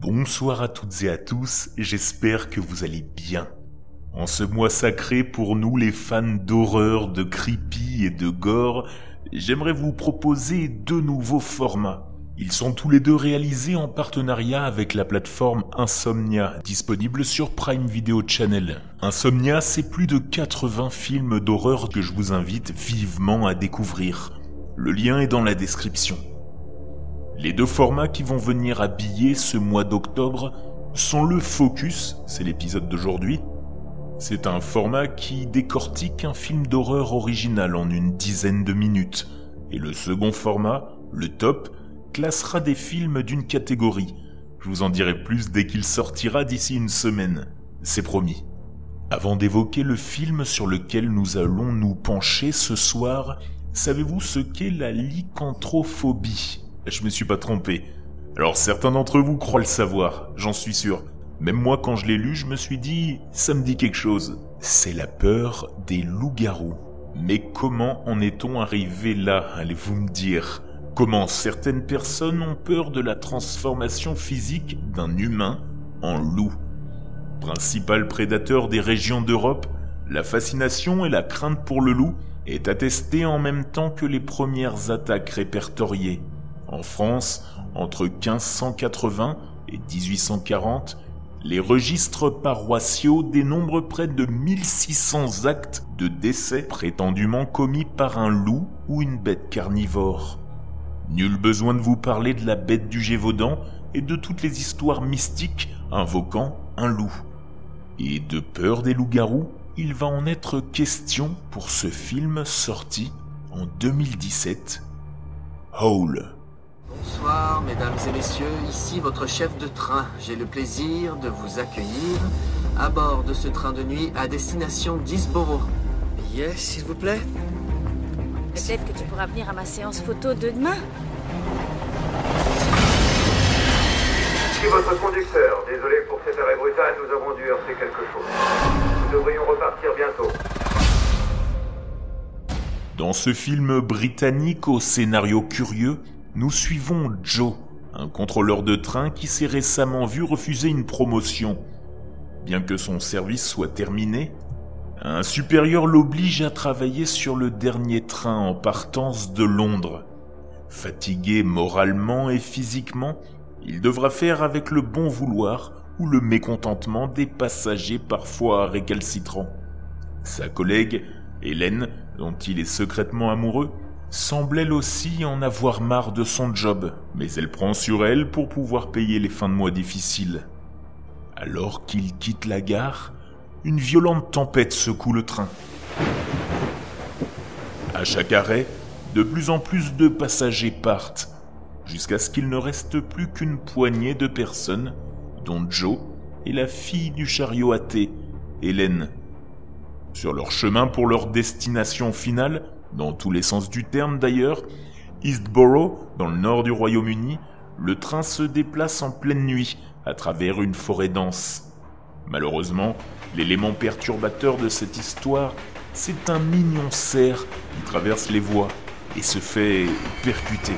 Bonsoir à toutes et à tous, j'espère que vous allez bien. En ce mois sacré pour nous les fans d'horreur, de creepy et de gore, j'aimerais vous proposer deux nouveaux formats. Ils sont tous les deux réalisés en partenariat avec la plateforme Insomnia, disponible sur Prime Video Channel. Insomnia, c'est plus de 80 films d'horreur que je vous invite vivement à découvrir. Le lien est dans la description. Les deux formats qui vont venir habiller ce mois d'octobre sont le Focus, c'est l'épisode d'aujourd'hui. C'est un format qui décortique un film d'horreur original en une dizaine de minutes. Et le second format, le Top, classera des films d'une catégorie. Je vous en dirai plus dès qu'il sortira d'ici une semaine. C'est promis. Avant d'évoquer le film sur lequel nous allons nous pencher ce soir, savez-vous ce qu'est la lycanthrophobie? Je me suis pas trompé. Alors certains d'entre vous croient le savoir, j'en suis sûr. Même moi quand je l'ai lu, je me suis dit, ça me dit quelque chose. C'est la peur des loups-garous. Mais comment en est-on arrivé là, allez-vous me dire? Comment certaines personnes ont peur de la transformation physique d'un humain en loup? Principal prédateur des régions d'Europe, la fascination et la crainte pour le loup est attestée en même temps que les premières attaques répertoriées. En France, entre 1580 et 1840, les registres paroissiaux dénombrent près de 1600 actes de décès prétendument commis par un loup ou une bête carnivore. Nul besoin de vous parler de la bête du Gévaudan et de toutes les histoires mystiques invoquant un loup. Et de peur des loups-garous, il va en être question pour ce film sorti en 2017, Howl. Bonsoir, mesdames et messieurs, ici votre chef de train. J'ai le plaisir de vous accueillir à bord de ce train de nuit à destination d'Isboro. Yes, s'il vous plaît Peut-être que tu pourras venir à ma séance photo de demain Ici votre conducteur. Désolé pour cet arrêt brutal, nous avons dû heurter quelque chose. Nous devrions repartir bientôt. Dans ce film britannique au scénario curieux, nous suivons Joe, un contrôleur de train qui s'est récemment vu refuser une promotion. Bien que son service soit terminé, un supérieur l'oblige à travailler sur le dernier train en partance de Londres. Fatigué moralement et physiquement, il devra faire avec le bon vouloir ou le mécontentement des passagers parfois récalcitrants. Sa collègue, Hélène, dont il est secrètement amoureux, semble elle aussi en avoir marre de son job, mais elle prend sur elle pour pouvoir payer les fins de mois difficiles. Alors qu'il quitte la gare, une violente tempête secoue le train. À chaque arrêt, de plus en plus de passagers partent, jusqu'à ce qu'il ne reste plus qu'une poignée de personnes, dont Joe et la fille du chariot athée, Hélène. Sur leur chemin pour leur destination finale, dans tous les sens du terme d'ailleurs, Eastborough, dans le nord du Royaume-Uni, le train se déplace en pleine nuit à travers une forêt dense. Malheureusement, l'élément perturbateur de cette histoire, c'est un mignon cerf qui traverse les voies et se fait percuter.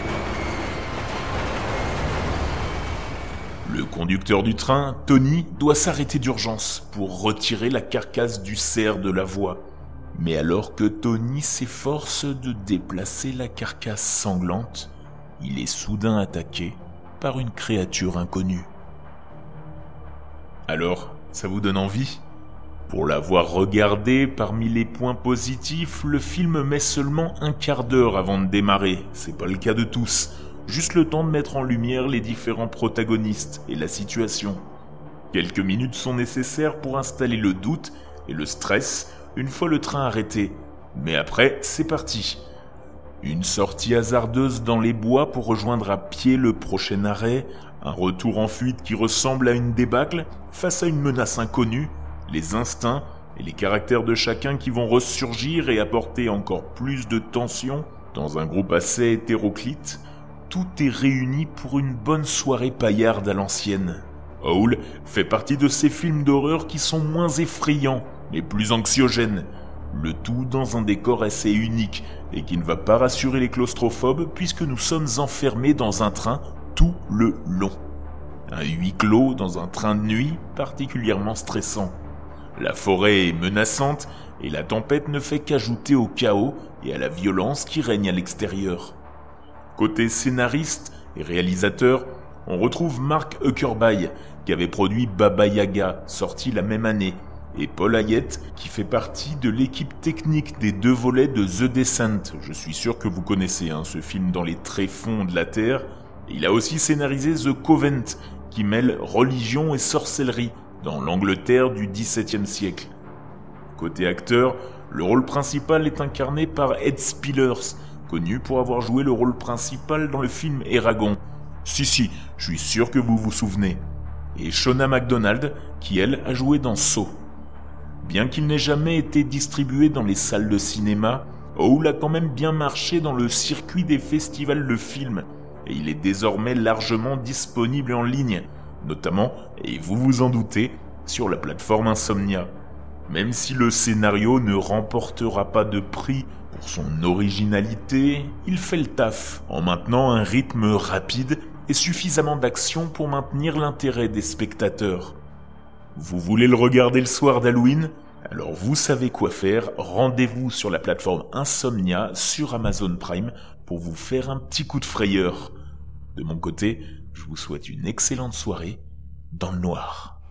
Le conducteur du train, Tony, doit s'arrêter d'urgence pour retirer la carcasse du cerf de la voie. Mais alors que Tony s'efforce de déplacer la carcasse sanglante, il est soudain attaqué par une créature inconnue. Alors, ça vous donne envie? Pour l'avoir regardé, parmi les points positifs, le film met seulement un quart d'heure avant de démarrer. C'est pas le cas de tous. Juste le temps de mettre en lumière les différents protagonistes et la situation. Quelques minutes sont nécessaires pour installer le doute et le stress une fois le train arrêté. Mais après, c'est parti. Une sortie hasardeuse dans les bois pour rejoindre à pied le prochain arrêt, un retour en fuite qui ressemble à une débâcle face à une menace inconnue, les instincts et les caractères de chacun qui vont ressurgir et apporter encore plus de tension dans un groupe assez hétéroclite, tout est réuni pour une bonne soirée paillarde à l'ancienne. Howl fait partie de ces films d'horreur qui sont moins effrayants, mais plus anxiogènes, le tout dans un décor assez unique et qui ne va pas rassurer les claustrophobes puisque nous sommes enfermés dans un train tout le long. un huis clos dans un train de nuit particulièrement stressant. La forêt est menaçante et la tempête ne fait qu'ajouter au chaos et à la violence qui règne à l'extérieur. Côté scénariste et réalisateur, on retrouve Mark Huckerby qui avait produit Baba Yaga, sorti la même année, et Paul Hayet qui fait partie de l'équipe technique des deux volets de The Descent. Je suis sûr que vous connaissez hein, ce film dans les tréfonds de la Terre. il a aussi scénarisé The Covent qui mêle religion et sorcellerie dans l'Angleterre du XVIIe siècle. Côté acteur, le rôle principal est incarné par Ed Spillers, connu pour avoir joué le rôle principal dans le film Eragon. Si si, je suis sûr que vous vous souvenez. Et Shona MacDonald, qui elle a joué dans Saw. Bien qu'il n'ait jamais été distribué dans les salles de cinéma, Howl a quand même bien marché dans le circuit des festivals de films, et il est désormais largement disponible en ligne, notamment, et vous vous en doutez, sur la plateforme Insomnia. Même si le scénario ne remportera pas de prix pour son originalité, il fait le taf en maintenant un rythme rapide et suffisamment d'action pour maintenir l'intérêt des spectateurs. Vous voulez le regarder le soir d'Halloween? Alors vous savez quoi faire, rendez-vous sur la plateforme Insomnia sur Amazon Prime pour vous faire un petit coup de frayeur. De mon côté, je vous souhaite une excellente soirée dans le noir.